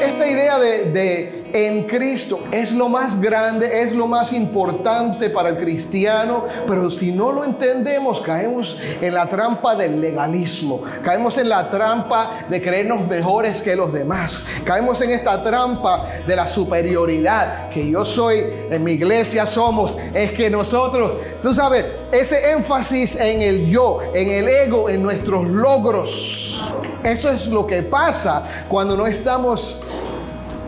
esta idea de, en Cristo es lo más grande, es lo más importante para el cristiano, pero si no lo entendemos, caemos en la trampa del legalismo, caemos en la trampa de creernos mejores que los demás, caemos en esta trampa de la superioridad, que yo soy, en mi iglesia somos, es que nosotros, tú sabes, ese énfasis en el yo, en el ego, en nuestros logros. Eso es lo que pasa cuando no estamos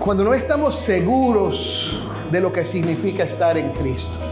cuando no estamos seguros de lo que significa estar en Cristo.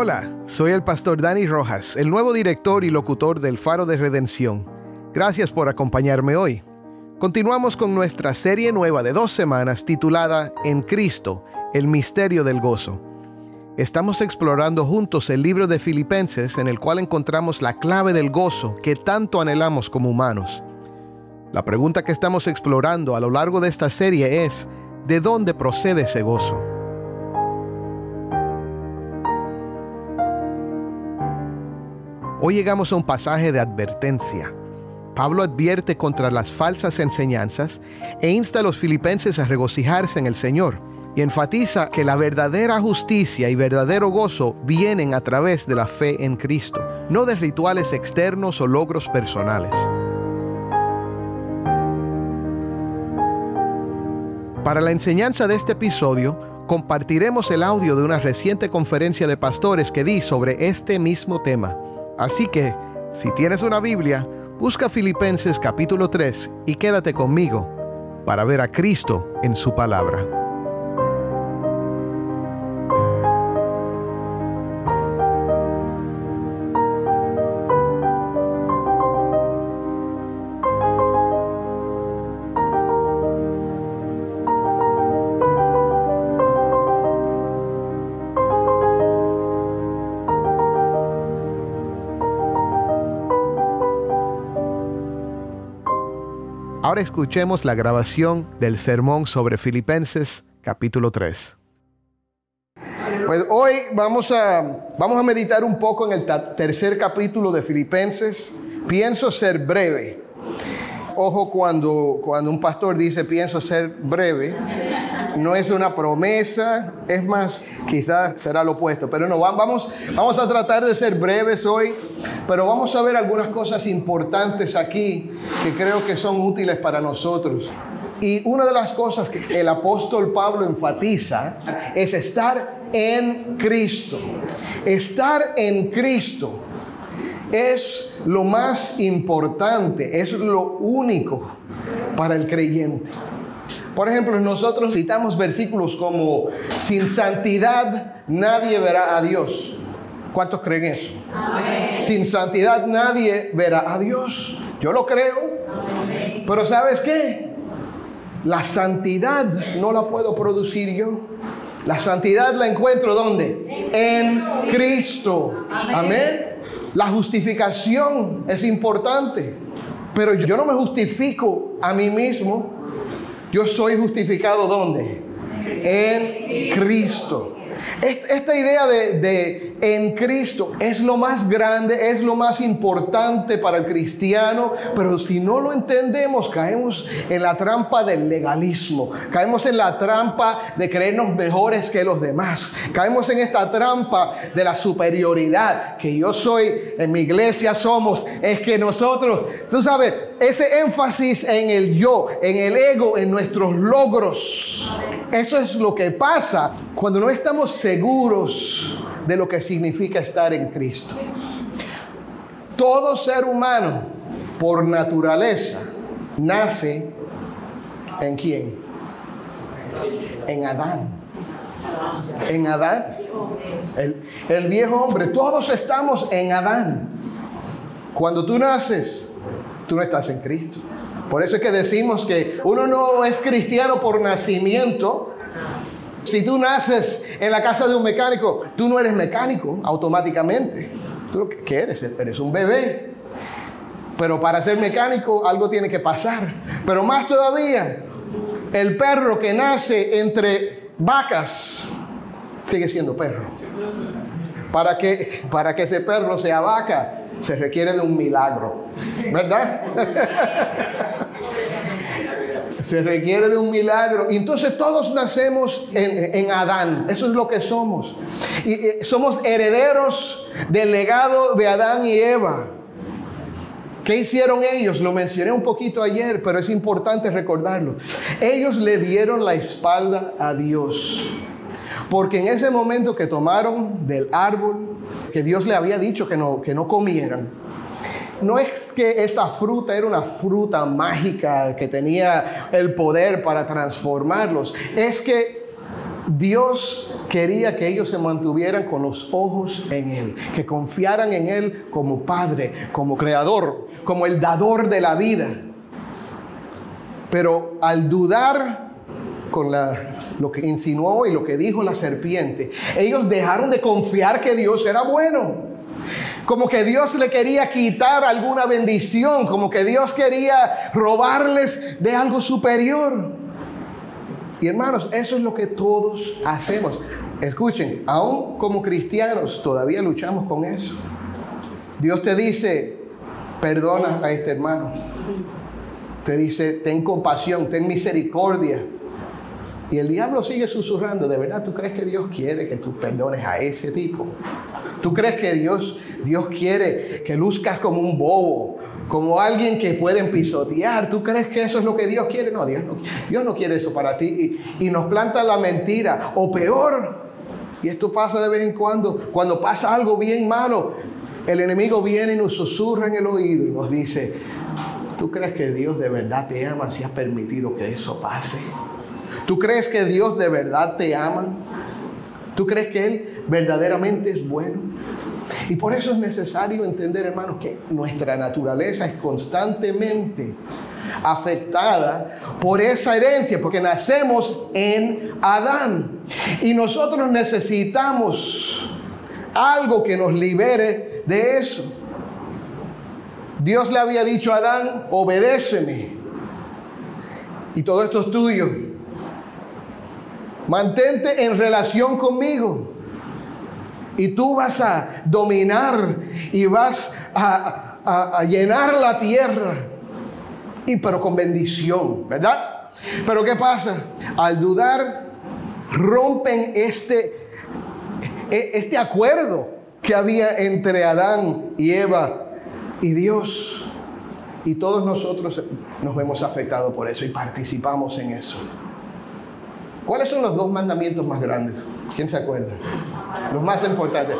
Hola, soy el pastor Dani Rojas, el nuevo director y locutor del Faro de Redención. Gracias por acompañarme hoy. Continuamos con nuestra serie nueva de dos semanas titulada En Cristo, el misterio del gozo. Estamos explorando juntos el libro de Filipenses en el cual encontramos la clave del gozo que tanto anhelamos como humanos. La pregunta que estamos explorando a lo largo de esta serie es, ¿de dónde procede ese gozo? Hoy llegamos a un pasaje de advertencia. Pablo advierte contra las falsas enseñanzas e insta a los filipenses a regocijarse en el Señor y enfatiza que la verdadera justicia y verdadero gozo vienen a través de la fe en Cristo, no de rituales externos o logros personales. Para la enseñanza de este episodio, compartiremos el audio de una reciente conferencia de pastores que di sobre este mismo tema. Así que, si tienes una Biblia, busca Filipenses capítulo 3 y quédate conmigo para ver a Cristo en su palabra. Ahora escuchemos la grabación del sermón sobre Filipenses capítulo 3. Pues hoy vamos a, vamos a meditar un poco en el tercer capítulo de Filipenses. Pienso ser breve. Ojo cuando, cuando un pastor dice pienso ser breve, no es una promesa, es más, quizás será lo opuesto, pero no, vamos, vamos a tratar de ser breves hoy, pero vamos a ver algunas cosas importantes aquí que creo que son útiles para nosotros. Y una de las cosas que el apóstol Pablo enfatiza es estar en Cristo. Estar en Cristo es lo más importante, es lo único para el creyente. Por ejemplo, nosotros citamos versículos como, sin santidad nadie verá a Dios. ¿Cuántos creen eso? Sin santidad nadie verá a Dios. Yo lo creo. Pero ¿sabes qué? La santidad no la puedo producir yo. La santidad la encuentro ¿dónde? En Cristo. Amén. La justificación es importante. Pero yo no me justifico a mí mismo. Yo soy justificado ¿dónde? En Cristo. Esta idea de, en Cristo. Es lo más grande, es lo más importante para el cristiano, pero si no lo entendemos, caemos en la trampa del legalismo, caemos en la trampa de creernos mejores que los demás, caemos en esta trampa de la superioridad, que yo soy, en mi iglesia somos, es que nosotros, tú sabes, ese énfasis en el yo, en el ego, en nuestros logros, eso es lo que pasa cuando no estamos seguros de lo que significa estar en Cristo. Todo ser humano por naturaleza, nace en quién? En Adán. En Adán. El, el viejo hombre, todos estamos en Adán. Cuando tú naces, tú no estás en Cristo. Por eso es que decimos que uno no es cristiano por nacimiento. Si tú naces en la casa de un mecánico, tú no eres mecánico automáticamente. Tú lo que eres, eres un bebé. Pero para ser mecánico algo tiene que pasar. Pero más todavía, el perro que nace entre vacas sigue siendo perro. Para que, para que ese perro sea vaca, se requiere de un milagro, ¿verdad? se requiere de un milagro. Y entonces todos nacemos en, en, Adán, eso es lo que somos. Y, y somos herederos del legado de Adán y Eva. ¿Qué hicieron ellos? Lo mencioné un poquito ayer, pero es importante recordarlo. Ellos le dieron la espalda a Dios. Porque en ese momento que tomaron del árbol que Dios le había dicho que no, que no comieran, no es que esa fruta era una fruta mágica que tenía el poder para transformarlos, es que Dios quería que ellos se mantuvieran con los ojos en Él, que confiaran en Él como Padre, como Creador, como el dador de la vida. Pero al dudar con lo que insinuó y lo que dijo la serpiente, ellos dejaron de confiar que Dios era bueno. Como que Dios le quería quitar alguna bendición, como que Dios quería robarles de algo superior. Y hermanos, eso es lo que todos hacemos. Escuchen, aún como cristianos todavía luchamos con eso. Dios te dice, perdona a este hermano. Te dice, ten compasión, ten misericordia. Y el diablo sigue susurrando, ¿de verdad tú crees que Dios quiere que tú perdones a ese tipo? ¿Tú crees que Dios, Dios quiere que luzcas como un bobo, como alguien que pueden pisotear? ¿Tú crees que eso es lo que Dios quiere? No, Dios no, Dios no quiere eso para ti. Y, y nos planta la mentira. O peor, y esto pasa de vez en cuando, cuando pasa algo bien malo, el enemigo viene y nos susurra en el oído y nos dice, ¿tú crees que Dios de verdad te ama si has permitido que eso pase? ¿Tú crees que Dios de verdad te ama? ¿Tú crees que Él verdaderamente es bueno? Y por eso es necesario entender, hermanos, que nuestra naturaleza es constantemente afectada por esa herencia, porque nacemos en Adán. Y nosotros necesitamos algo que nos libere de eso. Dios le había dicho a Adán, obedéceme. Y todo esto es tuyo. Mantente en relación conmigo. Y tú vas a dominar y vas a, a, llenar la tierra. Y pero con bendición, ¿verdad? Pero ¿qué pasa? Al dudar, rompen este, este acuerdo que había entre Adán y Eva y Dios. Y todos nosotros nos vemos afectados por eso y participamos en eso. ¿Cuáles son los dos mandamientos más grandes? ¿Quién se acuerda? Los más importantes.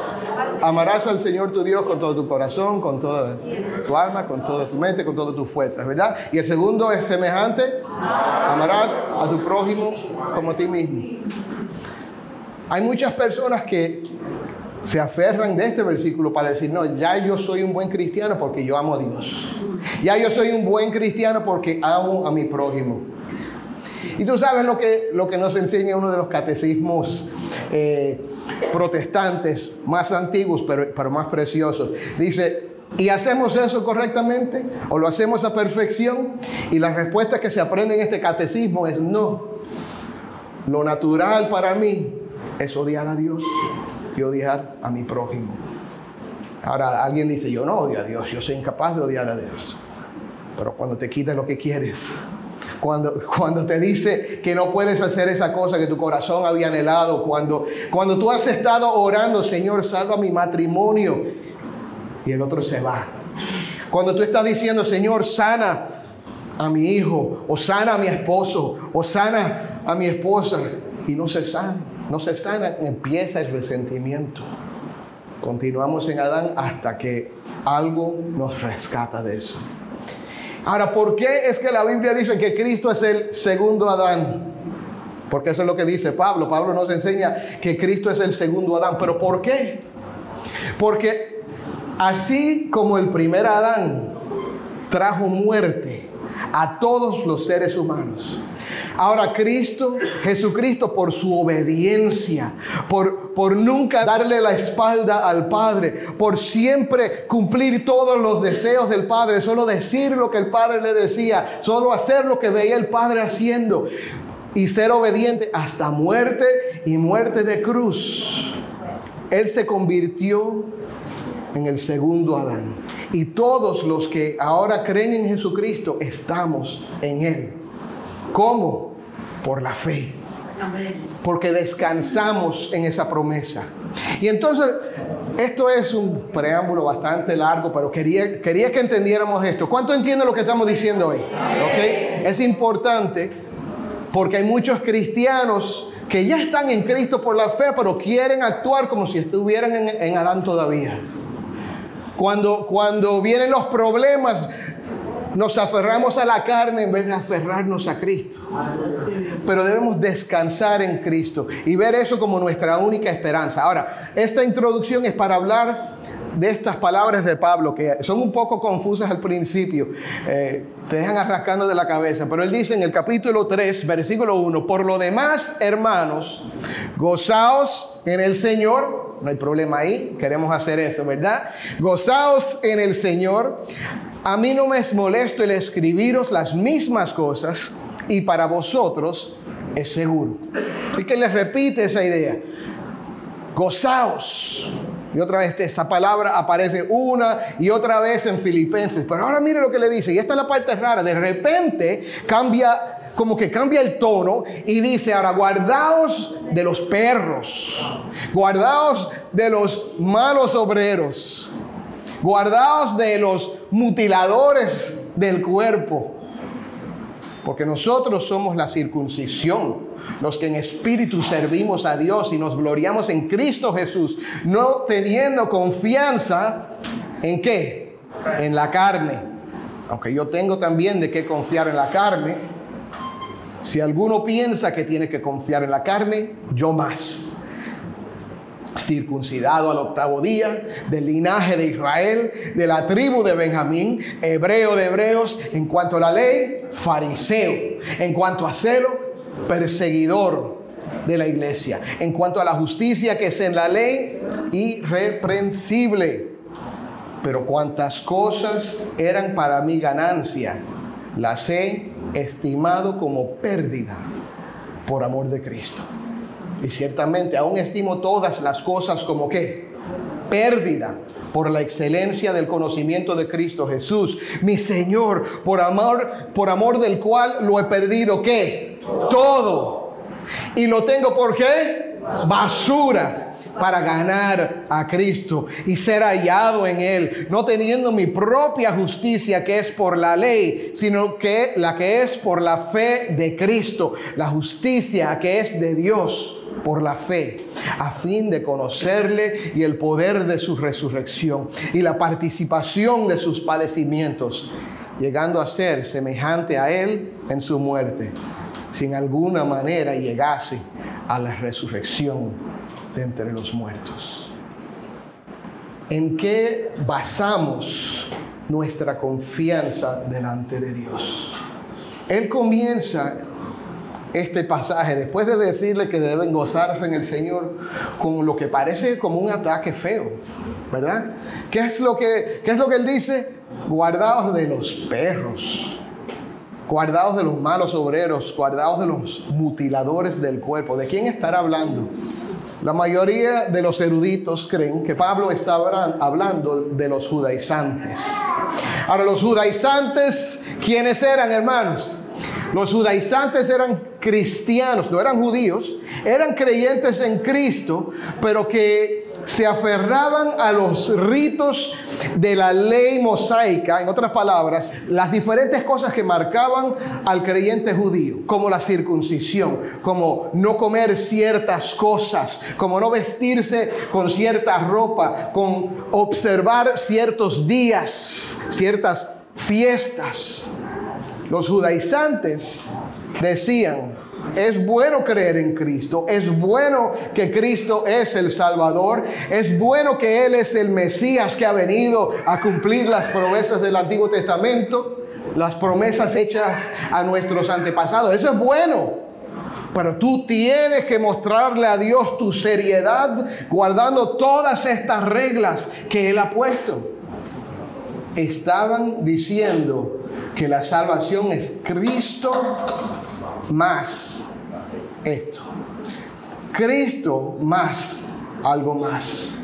Amarás al Señor tu Dios con todo tu corazón, con toda tu alma, con toda tu mente, con todas tus fuerzas, ¿verdad? Y el segundo es semejante. Amarás a tu prójimo como a ti mismo. Hay muchas personas que se aferran de este versículo para decir, no, ya yo soy un buen cristiano porque yo amo a Dios. Ya yo soy un buen cristiano porque amo a mi prójimo. Y tú sabes lo que, lo que nos enseña uno de los catecismos eh, protestantes más antiguos, pero, pero más preciosos. Dice, ¿y hacemos eso correctamente? ¿O lo hacemos a perfección? Y la respuesta que se aprende en este catecismo es no. Lo natural para mí es odiar a Dios y odiar a mi prójimo. Ahora alguien dice, yo no odio a Dios, yo soy incapaz de odiar a Dios. Pero cuando te quita lo que quieres, cuando, te dice que no puedes hacer esa cosa que tu corazón había anhelado, cuando, cuando tú has estado orando, Señor, salva mi matrimonio, y el otro se va. Cuando tú estás diciendo, Señor, sana a mi hijo, o sana a mi esposo, o sana a mi esposa, y no se sana, no se sana, empieza el resentimiento. Continuamos en Adán hasta que algo nos rescata de eso. Ahora, ¿por qué es que la Biblia dice que Cristo es el segundo Adán? Porque eso es lo que dice Pablo. Pablo nos enseña que Cristo es el segundo Adán. ¿Pero por qué? Porque así como el primer Adán trajo muerte a todos los seres humanos, Ahora Cristo, Jesucristo, por su obediencia, por, por nunca darle la espalda al Padre, por siempre cumplir todos los deseos del Padre, solo decir lo que el Padre le decía, solo hacer lo que veía el Padre haciendo y ser obediente hasta muerte y muerte de cruz. Él se convirtió en el segundo Adán. Y todos los que ahora creen en Jesucristo estamos en Él. ¿Cómo? Por la fe. Porque descansamos en esa promesa. Y entonces, esto es un preámbulo bastante largo, pero quería, quería que entendiéramos esto. ¿Cuánto entiende lo que estamos diciendo hoy? ¿Okay? Es importante porque hay muchos cristianos que ya están en Cristo por la fe, pero quieren actuar como si estuvieran en, en Adán todavía. Cuando, cuando vienen los problemas, nos aferramos a la carne en vez de aferrarnos a Cristo. Pero debemos descansar en Cristo y ver eso como nuestra única esperanza. Ahora, esta introducción es para hablar de estas palabras de Pablo, que son un poco confusas al principio, eh, te dejan arrancando de la cabeza, pero él dice en el capítulo 3, versículo 1, por lo demás, hermanos, gozaos en el Señor, no hay problema ahí, queremos hacer eso, ¿verdad? Gozaos en el Señor. A mí no me es molesto el escribiros las mismas cosas y para vosotros es seguro. Así que les repite esa idea. Gozaos. Y otra vez esta palabra aparece una y otra vez en Filipenses. Pero ahora mire lo que le dice. Y esta es la parte rara. De repente cambia, como que cambia el tono y dice, ahora guardaos de los perros. Guardaos de los malos obreros. Guardaos de los mutiladores del cuerpo. Porque nosotros somos la circuncisión, los que en espíritu servimos a Dios y nos gloriamos en Cristo Jesús, no teniendo confianza en qué? En la carne. Aunque yo tengo también de qué confiar en la carne. Si alguno piensa que tiene que confiar en la carne, yo más circuncidado al octavo día, del linaje de Israel, de la tribu de Benjamín, hebreo de hebreos, en cuanto a la ley, fariseo, en cuanto a celo, perseguidor de la iglesia, en cuanto a la justicia que es en la ley, irreprensible. Pero cuantas cosas eran para mi ganancia, las he estimado como pérdida por amor de Cristo. Y ciertamente aún estimo todas las cosas como que pérdida por la excelencia del conocimiento de Cristo Jesús, mi Señor, por amor, por amor del cual lo he perdido, ¿qué? Todo. Y lo tengo por qué? Basura para ganar a Cristo y ser hallado en Él, no teniendo mi propia justicia que es por la ley, sino que la que es por la fe de Cristo, la justicia que es de Dios por la fe, a fin de conocerle y el poder de su resurrección y la participación de sus padecimientos, llegando a ser semejante a él en su muerte, sin alguna manera llegase a la resurrección de entre los muertos. ¿En qué basamos nuestra confianza delante de Dios? Él comienza este pasaje, después de decirle que deben gozarse en el Señor, con lo que parece como un ataque feo, ¿verdad? ¿Qué es lo que, qué es lo que él dice? Guardaos de los perros, guardaos de los malos obreros, guardaos de los mutiladores del cuerpo. ¿De quién estará hablando? La mayoría de los eruditos creen que Pablo está hablando de los judaizantes. Ahora, los judaizantes, ¿quiénes eran, hermanos? Los judaizantes eran cristianos, no eran judíos, eran creyentes en Cristo, pero que se aferraban a los ritos de la ley mosaica, en otras palabras, las diferentes cosas que marcaban al creyente judío, como la circuncisión, como no comer ciertas cosas, como no vestirse con cierta ropa, con observar ciertos días, ciertas fiestas. Los judaizantes decían, es bueno creer en Cristo, es bueno que Cristo es el Salvador, es bueno que Él es el Mesías que ha venido a cumplir las promesas del Antiguo Testamento, las promesas hechas a nuestros antepasados. Eso es bueno. Pero tú tienes que mostrarle a Dios tu seriedad guardando todas estas reglas que Él ha puesto. Estaban diciendo que la salvación es Cristo más esto. Cristo más algo más.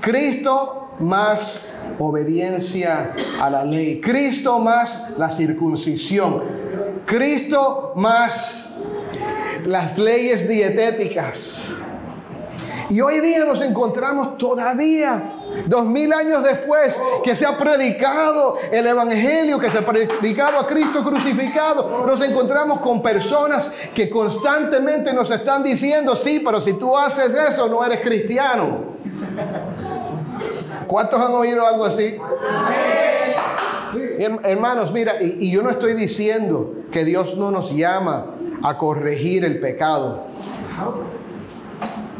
Cristo más obediencia a la ley. Cristo más la circuncisión. Cristo más las leyes dietéticas. Y hoy día nos encontramos todavía, dos mil años después, que se ha predicado el Evangelio, que se ha predicado a Cristo crucificado. Nos encontramos con personas que constantemente nos están diciendo, sí, pero si tú haces eso, no eres cristiano. ¿Cuántos han oído algo así? Hermanos, mira, y, y yo no estoy diciendo que Dios no nos llama a corregir el pecado.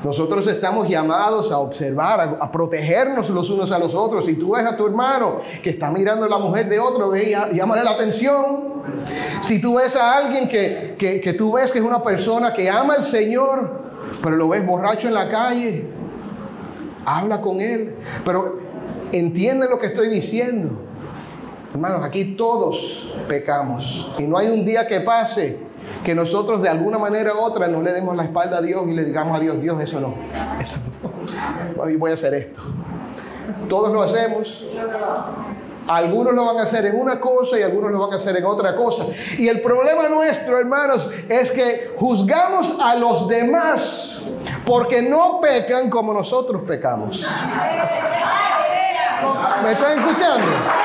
Nosotros estamos llamados a observar, a, protegernos los unos a los otros. Si tú ves a tu hermano que está mirando a la mujer de otro, ve y llámale la atención. Si tú ves a alguien que, que, que tú ves que es una persona que ama al Señor, pero lo ves borracho en la calle, habla con él. Pero entiende lo que estoy diciendo. Hermanos, aquí todos pecamos. Y no hay un día que pase que nosotros de alguna manera u otra no le demos la espalda a Dios y le digamos a Dios, Dios, eso no, eso no. Hoy voy a hacer esto. Todos lo hacemos. Algunos lo van a hacer en una cosa y algunos lo van a hacer en otra cosa. Y el problema nuestro, hermanos, es que juzgamos a los demás porque no pecan como nosotros pecamos. ¿Me están escuchando?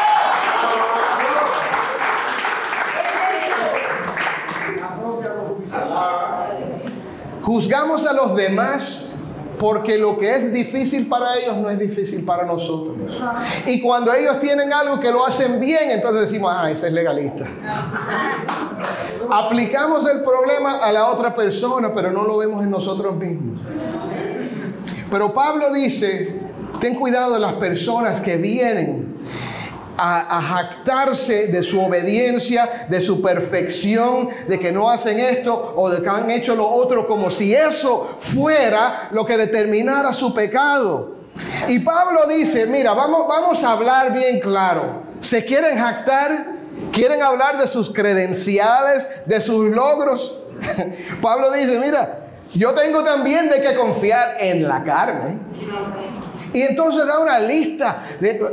Juzgamos a los demás porque lo que es difícil para ellos no es difícil para nosotros. Y cuando ellos tienen algo que lo hacen bien, entonces decimos, ah, ese es legalista. Aplicamos el problema a la otra persona, pero no lo vemos en nosotros mismos. Pero Pablo dice, ten cuidado de las personas que vienen a, jactarse de su obediencia, de su perfección, de que no hacen esto o de que han hecho lo otro, como si eso fuera lo que determinara su pecado. Y Pablo dice, mira, vamos, vamos a hablar bien claro. ¿Se quieren jactar? ¿Quieren hablar de sus credenciales, de sus logros? Pablo dice, mira, yo tengo también de que confiar en la carne. Y entonces da una lista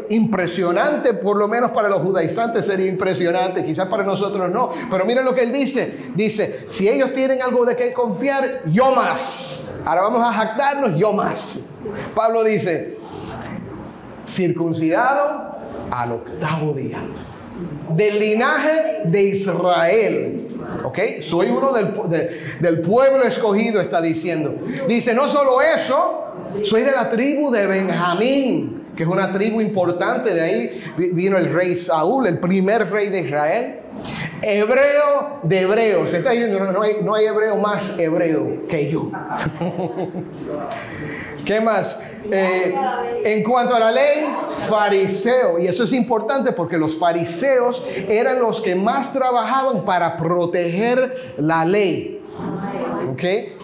impresionante, por lo menos para los judaizantes sería impresionante, quizás para nosotros no. Pero miren lo que él dice. Dice, si ellos tienen algo de qué confiar, yo más. Ahora vamos a jactarnos, yo más. Pablo dice, circuncidado al octavo día, del linaje de Israel. ¿Ok? Soy uno del, del pueblo escogido, está diciendo. Dice, no solo eso, soy de la tribu de Benjamín, que es una tribu importante. De ahí vino el rey Saúl, el primer rey de Israel. Hebreo de hebreos. Se está diciendo, no, hay, no hay hebreo más hebreo que yo. ¿Qué más? Eh, en cuanto a la ley, fariseo. Y eso es importante porque los fariseos eran los que más trabajaban para proteger la ley. ¿Ok?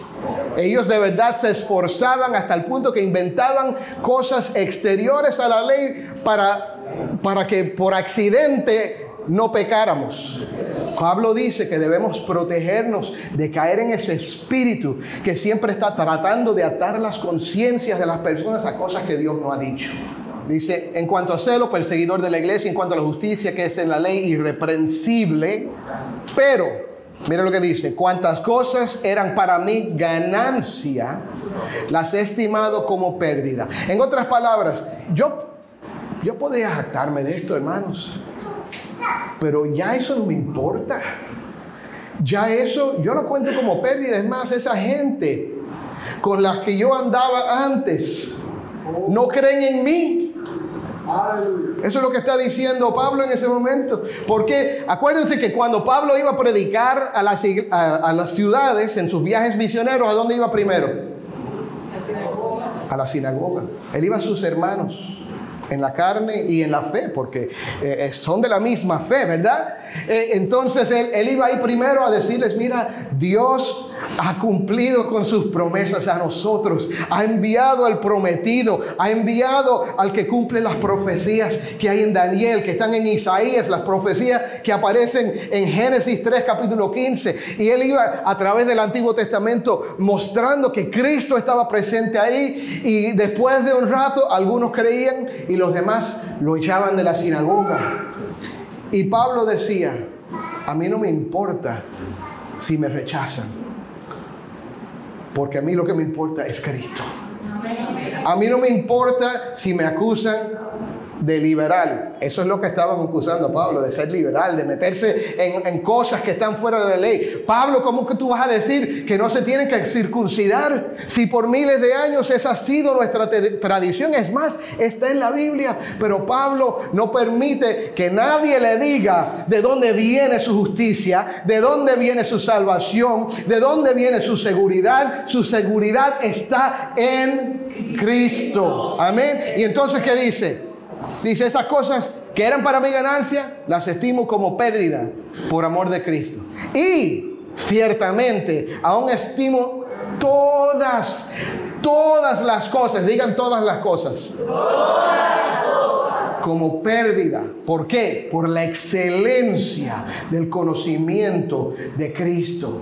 Ellos de verdad se esforzaban hasta el punto que inventaban cosas exteriores a la ley para, para que por accidente no pecáramos. Pablo dice que debemos protegernos de caer en ese espíritu que siempre está tratando de atar las conciencias de las personas a cosas que Dios no ha dicho. Dice, en cuanto a celo, perseguidor de la iglesia, en cuanto a la justicia que es en la ley irreprensible, pero Mira lo que dice, cuantas cosas eran para mí ganancia, las he estimado como pérdida. En otras palabras, yo, yo podría jactarme de esto, hermanos, pero ya eso no me importa. Ya eso, yo lo cuento como pérdida. Es más, esa gente con la que yo andaba antes, no creen en mí. Eso es lo que está diciendo Pablo en ese momento. Porque acuérdense que cuando Pablo iba a predicar a las, a las ciudades en sus viajes misioneros, ¿a dónde iba primero? A la sinagoga. Él iba a sus hermanos en la carne y en la fe, porque eh, eh, son de la misma fe, ¿verdad? Eh, entonces él, él iba ahí primero a decirles, mira, Dios ha cumplido con sus promesas a nosotros, ha enviado al prometido, ha enviado al que cumple las profecías que hay en Daniel, que están en Isaías, las profecías que aparecen en Génesis 3, capítulo 15. Y él iba a través del Antiguo Testamento mostrando que Cristo estaba presente ahí y después de un rato algunos creían y los demás lo echaban de la sinagoga. Y Pablo decía, a mí no me importa si me rechazan, porque a mí lo que me importa es Cristo. A mí no me importa si me acusan de liberal. Eso es lo que estaban acusando a Pablo, de ser liberal, de meterse en, en cosas que están fuera de la ley. Pablo, ¿cómo que tú vas a decir que no se tienen que circuncidar? Si por miles de años esa ha sido nuestra tradición, es más, está en la Biblia. Pero Pablo no permite que nadie le diga de dónde viene su justicia, de dónde viene su salvación, de dónde viene su seguridad. Su seguridad está en Cristo. Amén. Y entonces, ¿qué dice? Dice, estas cosas que eran para mi ganancia, las estimo como pérdida por amor de Cristo. Y ciertamente, aún estimo todas, todas las cosas, digan todas las cosas. Como pérdida. ¿Por qué? Por la excelencia del conocimiento de Cristo.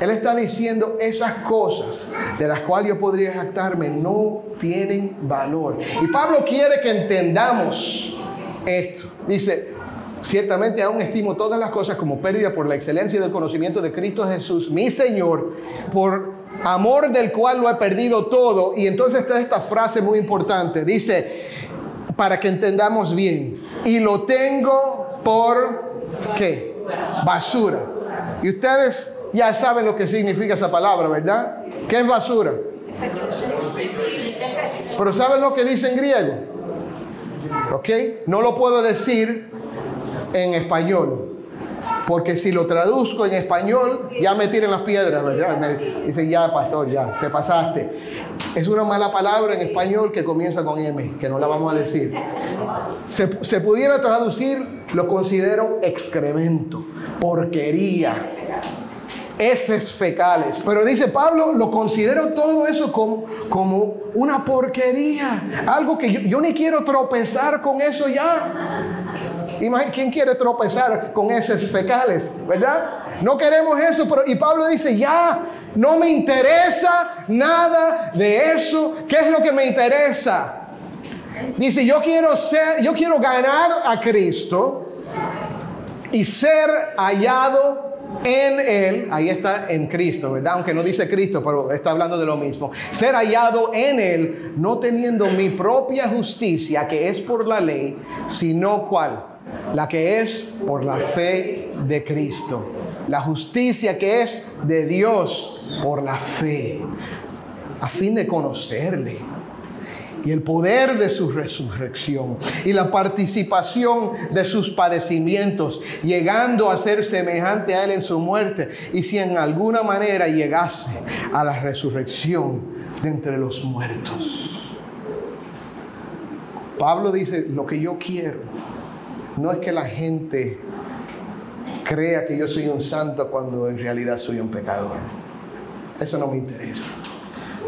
Él está diciendo esas cosas de las cuales yo podría jactarme no tienen valor. Y Pablo quiere que entendamos esto. Dice, ciertamente aún estimo todas las cosas como pérdida por la excelencia del conocimiento de Cristo Jesús, mi Señor, por amor del cual lo he perdido todo. Y entonces está esta frase muy importante. Dice, para que entendamos bien, y lo tengo por qué? Basura. Y ustedes ya saben lo que significa esa palabra, ¿verdad? ¿Qué es basura? Pero ¿saben lo que dice en griego? ¿Ok? No lo puedo decir en español. Porque si lo traduzco en español, ya me tiran las piedras, ¿verdad? Dicen, ya, pastor, ya, te pasaste. Es una mala palabra en español que comienza con M, que no la vamos a decir. Se, se pudiera traducir, lo considero excremento, porquería, heces fecales. Pero dice Pablo, lo considero todo eso como, como una porquería. Algo que yo, yo ni quiero tropezar con eso ya. Imagínate, ¿quién quiere tropezar con heces fecales? ¿Verdad? No queremos eso, pero y Pablo dice, ya, no me interesa nada de eso. ¿Qué es lo que me interesa? Dice, yo quiero ser, yo quiero ganar a Cristo y ser hallado en Él, ahí está en Cristo, ¿verdad? Aunque no dice Cristo, pero está hablando de lo mismo. Ser hallado en Él, no teniendo mi propia justicia, que es por la ley, sino cuál? La que es por la fe de Cristo. La justicia que es de Dios por la fe, a fin de conocerle y el poder de su resurrección y la participación de sus padecimientos, llegando a ser semejante a Él en su muerte, y si en alguna manera llegase a la resurrección de entre los muertos. Pablo dice, lo que yo quiero no es que la gente crea que yo soy un santo cuando en realidad soy un pecador. Eso no me interesa.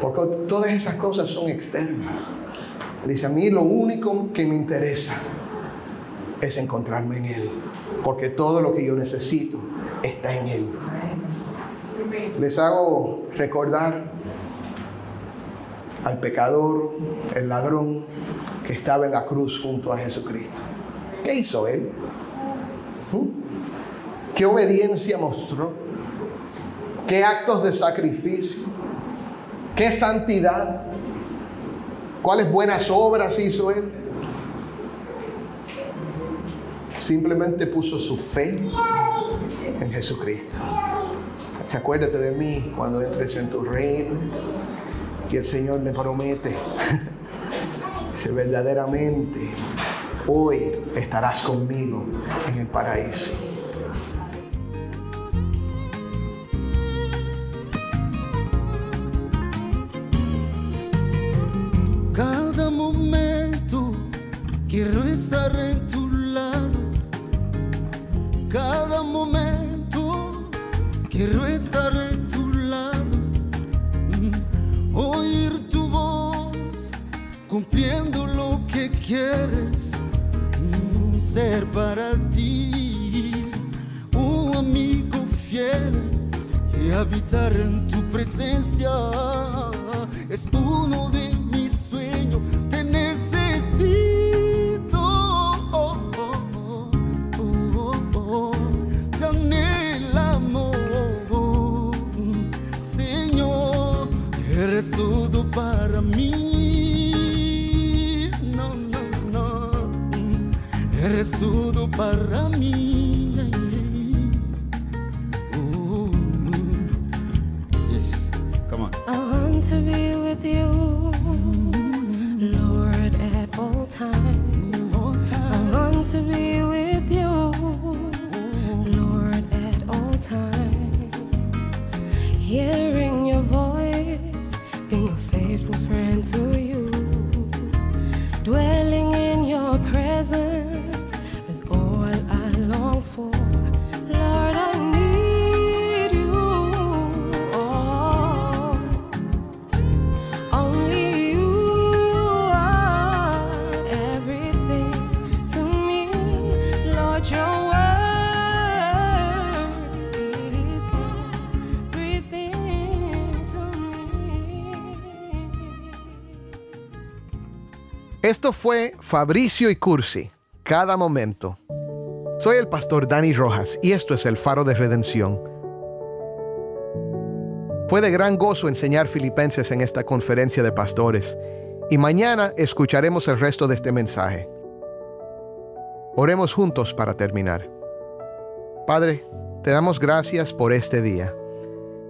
Porque todas esas cosas son externas. Dice, a mí lo único que me interesa es encontrarme en Él. Porque todo lo que yo necesito está en Él. Les hago recordar al pecador, el ladrón que estaba en la cruz junto a Jesucristo. ¿Qué hizo Él? ¿Mm? ¿Qué obediencia mostró? ¿Qué actos de sacrificio? ¿Qué santidad? ¿Cuáles buenas obras hizo él? Simplemente puso su fe en Jesucristo. Acuérdate de mí cuando entres en tu reino. Y el Señor le promete, verdaderamente, hoy estarás conmigo en el paraíso. Cada momento quiero estar en tu lado. Cada momento quiero estar en tu lado. Mm, Oír tu voz cumpliendo lo que quieres. Ser para ti un amigo fiel y habitar en tu presencia es uno de mis sueños. Te necesito, oh, oh, oh, Señor. Eres todo para mí. Eres todo para mí. Oh, yes. Come on. I want to be with you, Lord, at all times. All I want to be with you, Lord, at all times. Hearing Fue Fabricio y Cursi, cada momento. Soy el pastor Dani Rojas y esto es el faro de redención. Fue de gran gozo enseñar filipenses en esta conferencia de pastores y mañana escucharemos el resto de este mensaje. Oremos juntos para terminar. Padre, te damos gracias por este día.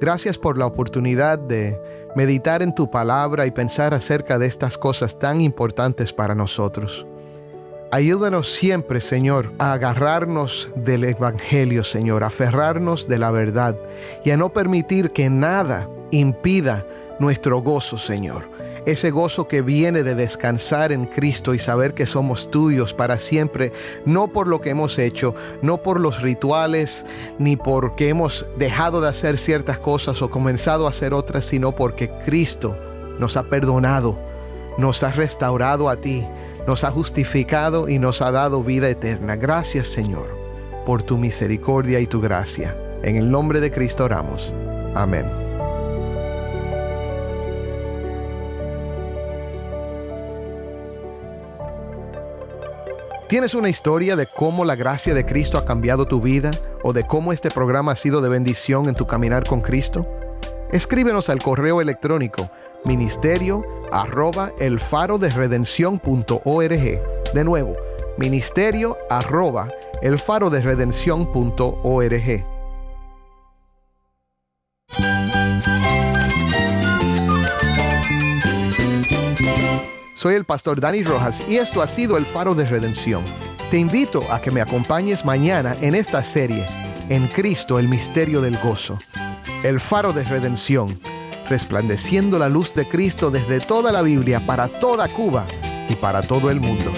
Gracias por la oportunidad de meditar en tu palabra y pensar acerca de estas cosas tan importantes para nosotros. Ayúdanos siempre, Señor, a agarrarnos del Evangelio, Señor, a aferrarnos de la verdad y a no permitir que nada impida nuestro gozo, Señor. Ese gozo que viene de descansar en Cristo y saber que somos tuyos para siempre, no por lo que hemos hecho, no por los rituales, ni porque hemos dejado de hacer ciertas cosas o comenzado a hacer otras, sino porque Cristo nos ha perdonado, nos ha restaurado a ti, nos ha justificado y nos ha dado vida eterna. Gracias Señor por tu misericordia y tu gracia. En el nombre de Cristo oramos. Amén. ¿Tienes una historia de cómo la gracia de Cristo ha cambiado tu vida o de cómo este programa ha sido de bendición en tu caminar con Cristo? Escríbenos al correo electrónico ministerio arroba el faro de redención.org. De nuevo, ministerio arroba el faro de. Soy el pastor Dani Rojas y esto ha sido el faro de redención. Te invito a que me acompañes mañana en esta serie, En Cristo el misterio del gozo. El faro de redención, resplandeciendo la luz de Cristo desde toda la Biblia para toda Cuba y para todo el mundo.